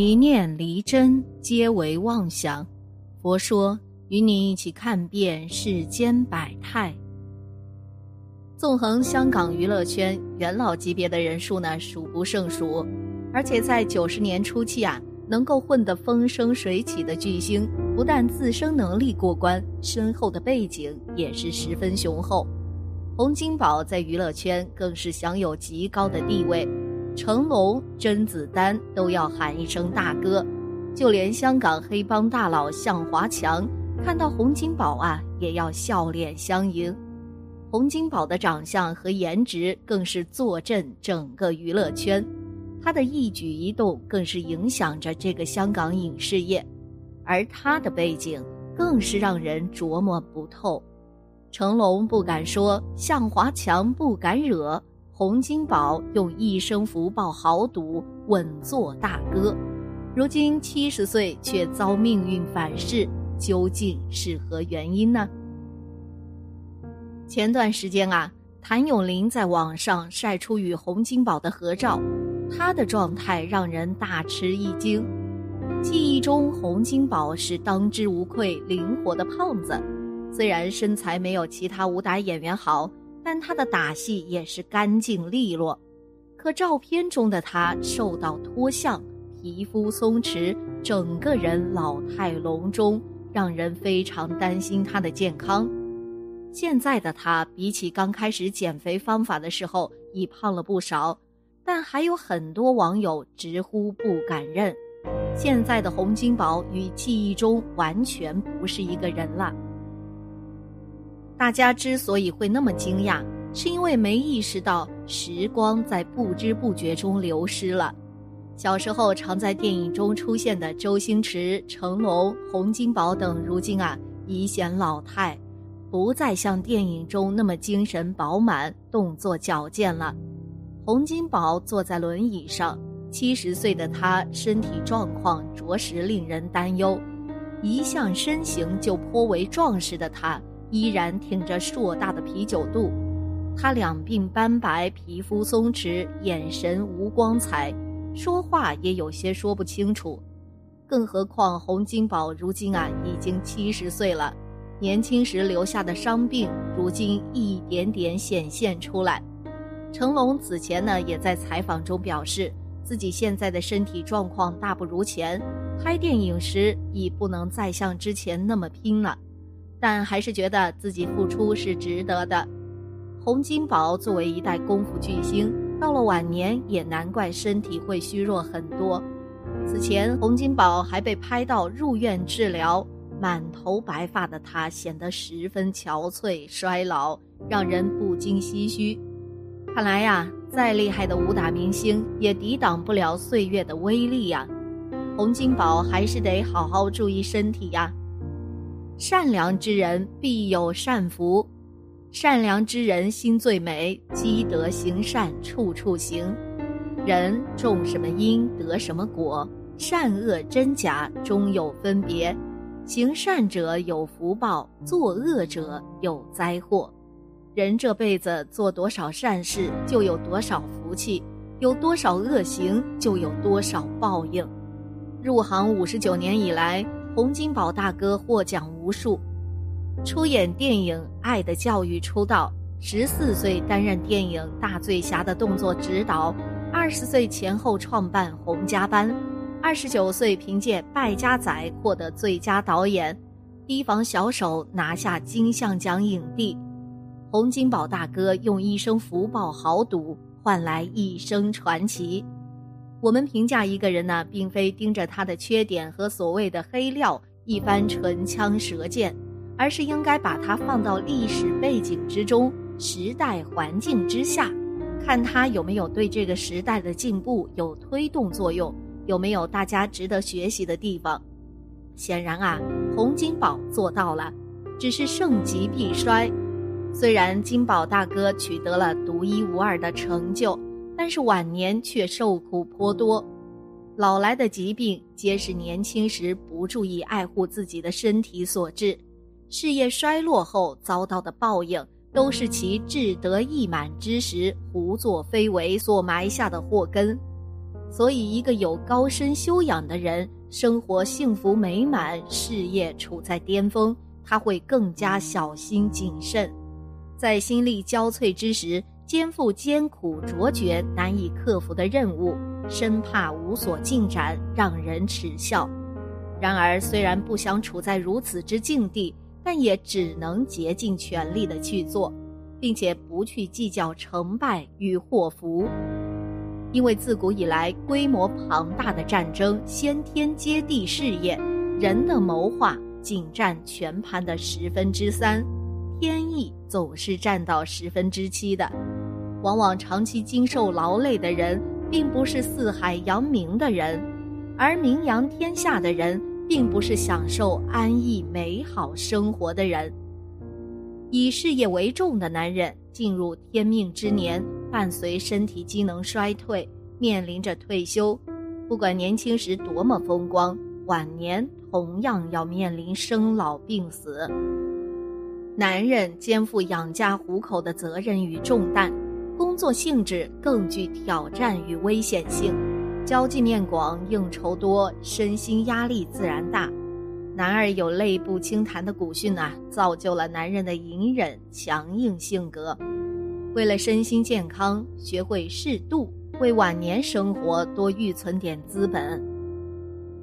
一念离真，皆为妄想。佛说，与你一起看遍世间百态。纵横香港娱乐圈，元老级别的人数呢数不胜数，而且在九十年初期啊，能够混得风生水起的巨星，不但自身能力过关，身后的背景也是十分雄厚。洪金宝在娱乐圈更是享有极高的地位。成龙、甄子丹都要喊一声大哥，就连香港黑帮大佬向华强看到洪金宝啊，也要笑脸相迎。洪金宝的长相和颜值更是坐镇整个娱乐圈，他的一举一动更是影响着这个香港影视业，而他的背景更是让人琢磨不透。成龙不敢说，向华强不敢惹。洪金宝用一生福报豪赌，稳坐大哥，如今七十岁却遭命运反噬，究竟是何原因呢？前段时间啊，谭咏麟在网上晒出与洪金宝的合照，他的状态让人大吃一惊。记忆中，洪金宝是当之无愧灵活的胖子，虽然身材没有其他武打演员好。但他的打戏也是干净利落，可照片中的他瘦到脱相，皮肤松弛，整个人老态龙钟，让人非常担心他的健康。现在的他比起刚开始减肥方法的时候已胖了不少，但还有很多网友直呼不敢认，现在的洪金宝与记忆中完全不是一个人了。大家之所以会那么惊讶，是因为没意识到时光在不知不觉中流失了。小时候常在电影中出现的周星驰、成龙、洪金宝等，如今啊已显老态，不再像电影中那么精神饱满、动作矫健了。洪金宝坐在轮椅上，七十岁的他身体状况着实令人担忧。一向身形就颇为壮实的他。依然挺着硕大的啤酒肚，他两鬓斑白，皮肤松弛，眼神无光彩，说话也有些说不清楚。更何况洪金宝如今啊已经七十岁了，年轻时留下的伤病，如今一点点显现出来。成龙此前呢也在采访中表示，自己现在的身体状况大不如前，拍电影时已不能再像之前那么拼了。但还是觉得自己付出是值得的。洪金宝作为一代功夫巨星，到了晚年也难怪身体会虚弱很多。此前，洪金宝还被拍到入院治疗，满头白发的他显得十分憔悴衰老，让人不禁唏嘘。看来呀，再厉害的武打明星也抵挡不了岁月的威力呀。洪金宝还是得好好注意身体呀。善良之人必有善福，善良之人心最美，积德行善，处处行。人种什么因得什么果，善恶真假终有分别。行善者有福报，作恶者有灾祸。人这辈子做多少善事，就有多少福气；有多少恶行，就有多少报应。入行五十九年以来。洪金宝大哥获奖无数，出演电影《爱的教育》出道，十四岁担任电影《大醉侠》的动作指导，二十岁前后创办洪家班，二十九岁凭借《败家仔》获得最佳导演，《提防小手》拿下金像奖影帝。洪金宝大哥用一生福报豪赌换来一生传奇。我们评价一个人呢，并非盯着他的缺点和所谓的黑料一番唇枪舌剑，而是应该把他放到历史背景之中、时代环境之下，看他有没有对这个时代的进步有推动作用，有没有大家值得学习的地方。显然啊，洪金宝做到了，只是盛极必衰。虽然金宝大哥取得了独一无二的成就。但是晚年却受苦颇多，老来的疾病皆是年轻时不注意爱护自己的身体所致，事业衰落后遭到的报应，都是其志得意满之时胡作非为所埋下的祸根。所以，一个有高深修养的人，生活幸福美满，事业处在巅峰，他会更加小心谨慎，在心力交瘁之时，肩负艰苦卓绝、难以克服的任务，生怕无所进展，让人耻笑。然而，虽然不想处在如此之境地，但也只能竭尽全力的去做，并且不去计较成败与祸福。因为自古以来，规模庞大的战争先天接地事业，人的谋划仅占全盘的十分之三，天意总是占到十分之七的。往往长期经受劳累的人，并不是四海扬名的人，而名扬天下的人，并不是享受安逸美好生活的人。以事业为重的男人，进入天命之年。伴随身体机能衰退，面临着退休。不管年轻时多么风光，晚年同样要面临生老病死。男人肩负养家糊口的责任与重担，工作性质更具挑战与危险性，交际面广，应酬多，身心压力自然大。男儿有泪不轻弹的古训啊，造就了男人的隐忍强硬性格。为了身心健康，学会适度，为晚年生活多预存点资本。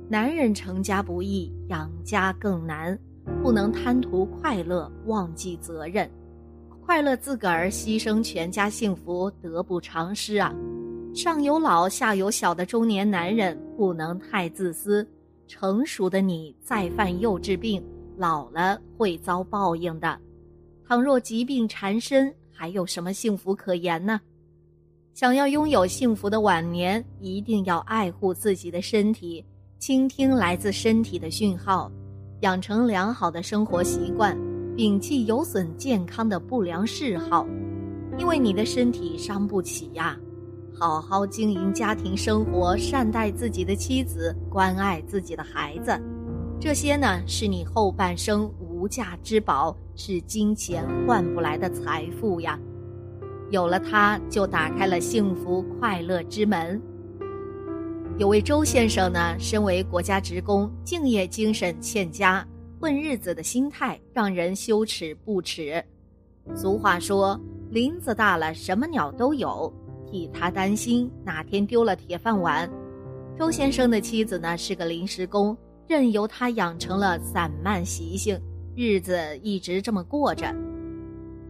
男人成家不易，养家更难，不能贪图快乐，忘记责任。快乐自个儿，牺牲全家幸福，得不偿失啊！上有老下有小的中年男人，不能太自私。成熟的你再犯幼稚病，老了会遭报应的。倘若疾病缠身，还有什么幸福可言呢？想要拥有幸福的晚年，一定要爱护自己的身体，倾听来自身体的讯号，养成良好的生活习惯，摒弃有损健康的不良嗜好。因为你的身体伤不起呀！好好经营家庭生活，善待自己的妻子，关爱自己的孩子，这些呢，是你后半生。无价之宝是金钱换不来的财富呀，有了它就打开了幸福快乐之门。有位周先生呢，身为国家职工，敬业精神欠佳，混日子的心态让人羞耻不耻。俗话说，林子大了什么鸟都有，替他担心哪天丢了铁饭碗。周先生的妻子呢是个临时工，任由他养成了散漫习性。日子一直这么过着。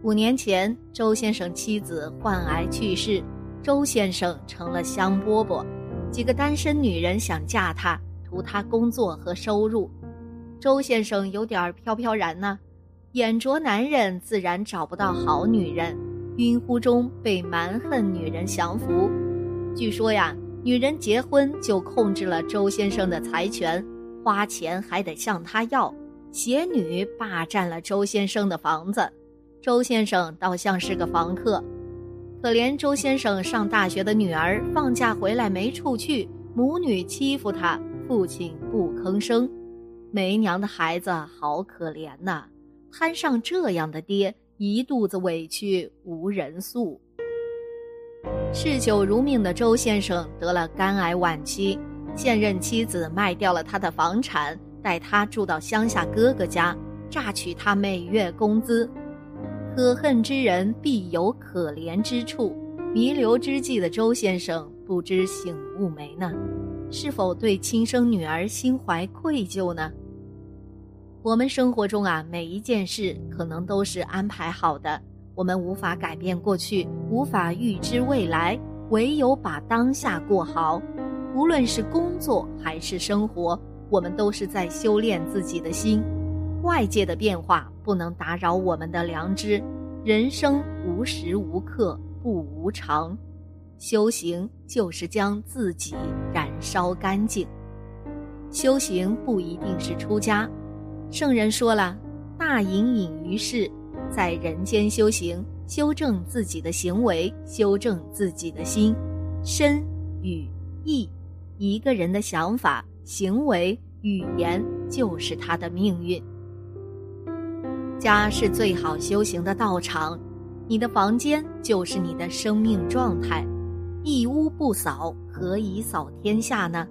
五年前，周先生妻子患癌去世，周先生成了香饽饽。几个单身女人想嫁他，图他工作和收入。周先生有点飘飘然呢，眼拙男人自然找不到好女人，晕乎中被蛮横女人降服。据说呀，女人结婚就控制了周先生的财权，花钱还得向他要。邪女霸占了周先生的房子，周先生倒像是个房客。可怜周先生上大学的女儿放假回来没处去，母女欺负他，父亲不吭声。没娘的孩子好可怜呐，摊上这样的爹，一肚子委屈无人诉。嗜酒如命的周先生得了肝癌晚期，现任妻子卖掉了他的房产。带他住到乡下哥哥家，榨取他每月工资。可恨之人必有可怜之处。弥留之际的周先生不知醒悟没呢？是否对亲生女儿心怀愧疚呢？我们生活中啊，每一件事可能都是安排好的。我们无法改变过去，无法预知未来，唯有把当下过好。无论是工作还是生活。我们都是在修炼自己的心，外界的变化不能打扰我们的良知。人生无时无刻不无常，修行就是将自己燃烧干净。修行不一定是出家，圣人说了：“大隐隐于世，在人间修行，修正自己的行为，修正自己的心、身、语、意。一个人的想法。”行为、语言就是他的命运。家是最好修行的道场，你的房间就是你的生命状态。一屋不扫，何以扫天下呢？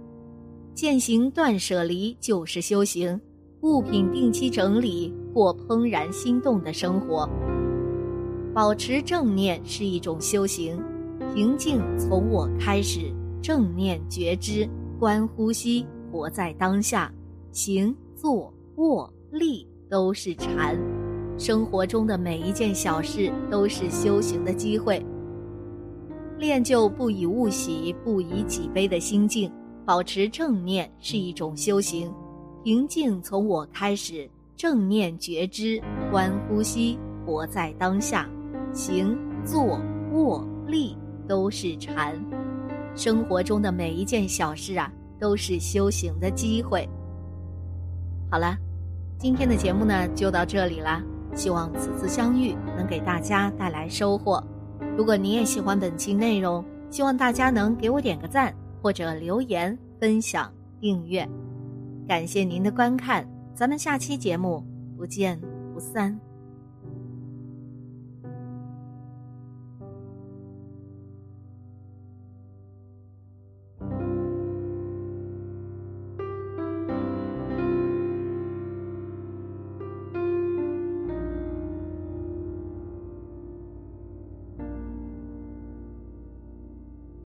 践行断舍离就是修行，物品定期整理，过怦然心动的生活。保持正念是一种修行，平静从我开始，正念觉知，观呼吸，活在当下，行坐卧立都是禅。生活中的每一件小事都是修行的机会。练就不以物喜，不以己悲的心境，保持正念是一种修行，平静从我开始，正念觉知，观呼吸，活在当下。行、坐、卧、立都是禅，生活中的每一件小事啊，都是修行的机会。好了，今天的节目呢就到这里啦，希望此次相遇能给大家带来收获。如果你也喜欢本期内容，希望大家能给我点个赞，或者留言、分享、订阅。感谢您的观看，咱们下期节目不见不散。